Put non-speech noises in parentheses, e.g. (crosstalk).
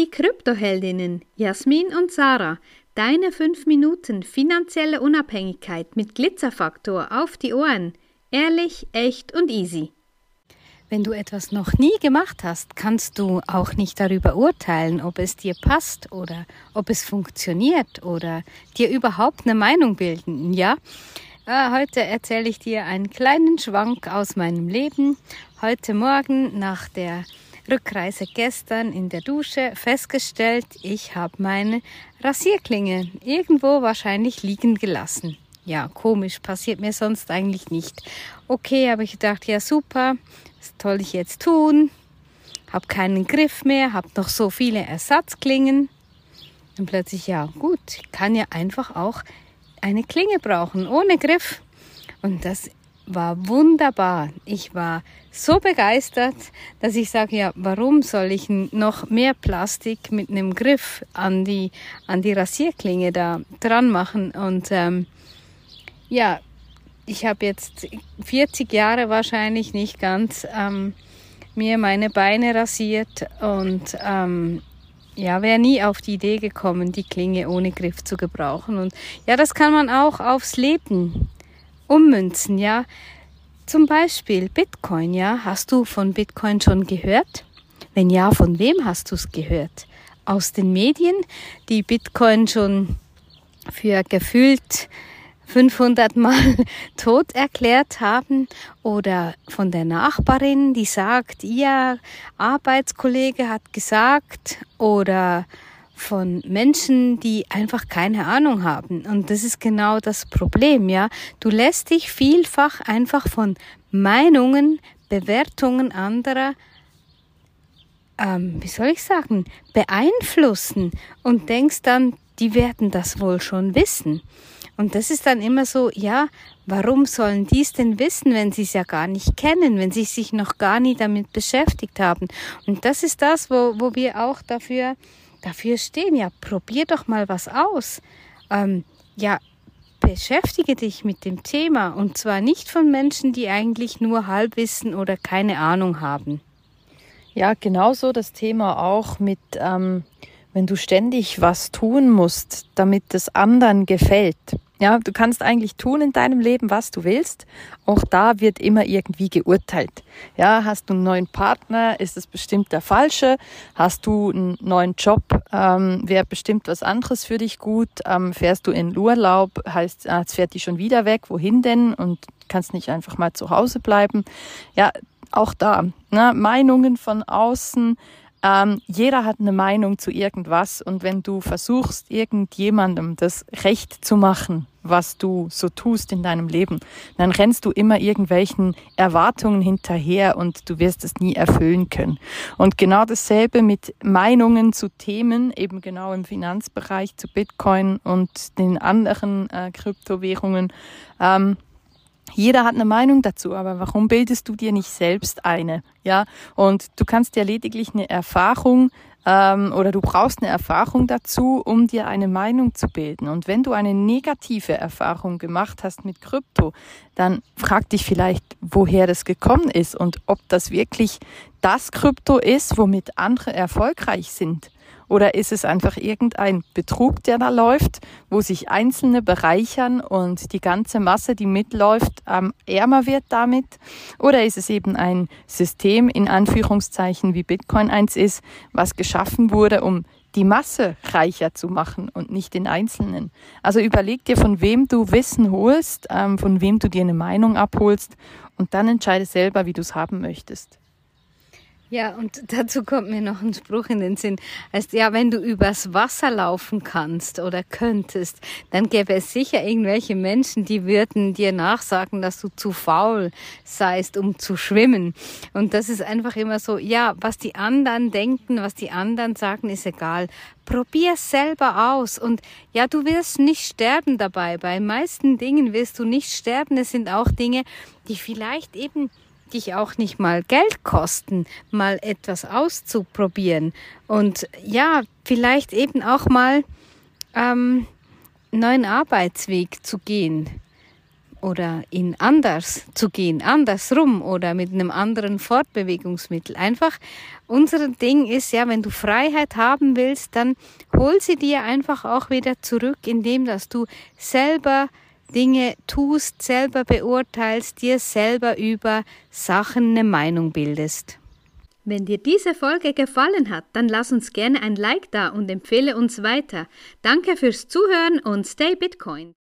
Die Kryptoheldinnen Jasmin und Sarah, deine 5 Minuten finanzielle Unabhängigkeit mit Glitzerfaktor auf die Ohren. Ehrlich, echt und easy. Wenn du etwas noch nie gemacht hast, kannst du auch nicht darüber urteilen, ob es dir passt oder ob es funktioniert oder dir überhaupt eine Meinung bilden. Ja, äh, heute erzähle ich dir einen kleinen Schwank aus meinem Leben. Heute Morgen nach der Rückreise gestern in der Dusche festgestellt, ich habe meine Rasierklinge irgendwo wahrscheinlich liegen gelassen. Ja, komisch, passiert mir sonst eigentlich nicht. Okay, habe ich gedacht, ja super, was soll ich jetzt tun? Hab keinen Griff mehr, hab noch so viele Ersatzklingen. Und plötzlich, ja gut, kann ja einfach auch eine Klinge brauchen, ohne Griff. Und das war wunderbar. Ich war so begeistert, dass ich sage, ja, warum soll ich noch mehr Plastik mit einem Griff an die, an die Rasierklinge da dran machen? Und ähm, ja, ich habe jetzt 40 Jahre wahrscheinlich nicht ganz ähm, mir meine Beine rasiert und ähm, ja, wäre nie auf die Idee gekommen, die Klinge ohne Griff zu gebrauchen. Und ja, das kann man auch aufs Leben ummünzen, ja. Zum Beispiel Bitcoin, ja. Hast du von Bitcoin schon gehört? Wenn ja, von wem hast du es gehört? Aus den Medien, die Bitcoin schon für gefühlt 500 Mal (laughs) tot erklärt haben oder von der Nachbarin, die sagt, ihr Arbeitskollege hat gesagt oder von Menschen, die einfach keine Ahnung haben. Und das ist genau das Problem, ja. Du lässt dich vielfach einfach von Meinungen, Bewertungen anderer ähm, wie soll ich sagen, beeinflussen und denkst dann, die werden das wohl schon wissen. Und das ist dann immer so, ja, warum sollen die es denn wissen, wenn sie es ja gar nicht kennen, wenn sie sich noch gar nie damit beschäftigt haben? Und das ist das, wo, wo wir auch dafür, dafür stehen. Ja, probier doch mal was aus. Ähm, ja, beschäftige dich mit dem Thema und zwar nicht von Menschen, die eigentlich nur Halbwissen oder keine Ahnung haben. Ja, genauso das Thema auch mit ähm, wenn du ständig was tun musst, damit es anderen gefällt. Ja, du kannst eigentlich tun in deinem Leben, was du willst. Auch da wird immer irgendwie geurteilt. Ja, hast du einen neuen Partner, ist es bestimmt der falsche. Hast du einen neuen Job, ähm, wäre bestimmt was anderes für dich gut. Ähm, fährst du in Urlaub, heißt, ah, jetzt fährt die schon wieder weg. Wohin denn? Und kannst nicht einfach mal zu Hause bleiben. Ja, auch da. Ne, Meinungen von außen, ähm, jeder hat eine Meinung zu irgendwas und wenn du versuchst, irgendjemandem das Recht zu machen, was du so tust in deinem Leben, dann rennst du immer irgendwelchen Erwartungen hinterher und du wirst es nie erfüllen können. Und genau dasselbe mit Meinungen zu Themen, eben genau im Finanzbereich zu Bitcoin und den anderen äh, Kryptowährungen. Ähm, jeder hat eine Meinung dazu, aber warum bildest du dir nicht selbst eine? Ja, und du kannst dir lediglich eine Erfahrung ähm, oder du brauchst eine Erfahrung dazu, um dir eine Meinung zu bilden. Und wenn du eine negative Erfahrung gemacht hast mit Krypto, dann frag dich vielleicht, woher das gekommen ist und ob das wirklich das Krypto ist, womit andere erfolgreich sind. Oder ist es einfach irgendein Betrug, der da läuft, wo sich Einzelne bereichern und die ganze Masse, die mitläuft, ähm, ärmer wird damit? Oder ist es eben ein System, in Anführungszeichen, wie Bitcoin eins ist, was geschaffen wurde, um die Masse reicher zu machen und nicht den Einzelnen. Also überleg dir, von wem du Wissen holst, ähm, von wem du dir eine Meinung abholst und dann entscheide selber, wie du es haben möchtest. Ja, und dazu kommt mir noch ein Spruch in den Sinn. Heißt, ja, wenn du übers Wasser laufen kannst oder könntest, dann gäbe es sicher irgendwelche Menschen, die würden dir nachsagen, dass du zu faul seist, um zu schwimmen. Und das ist einfach immer so, ja, was die anderen denken, was die anderen sagen, ist egal. Probier selber aus. Und ja, du wirst nicht sterben dabei. Bei meisten Dingen wirst du nicht sterben. Es sind auch Dinge, die vielleicht eben dich auch nicht mal Geld kosten, mal etwas auszuprobieren und ja, vielleicht eben auch mal ähm, neuen Arbeitsweg zu gehen. oder in anders zu gehen, andersrum oder mit einem anderen Fortbewegungsmittel. Einfach unser Ding ist ja, wenn du Freiheit haben willst, dann hol sie dir einfach auch wieder zurück, indem dass du selber Dinge tust, selber beurteilst, dir selber über Sachen eine Meinung bildest. Wenn dir diese Folge gefallen hat, dann lass uns gerne ein Like da und empfehle uns weiter. Danke fürs Zuhören und stay Bitcoin.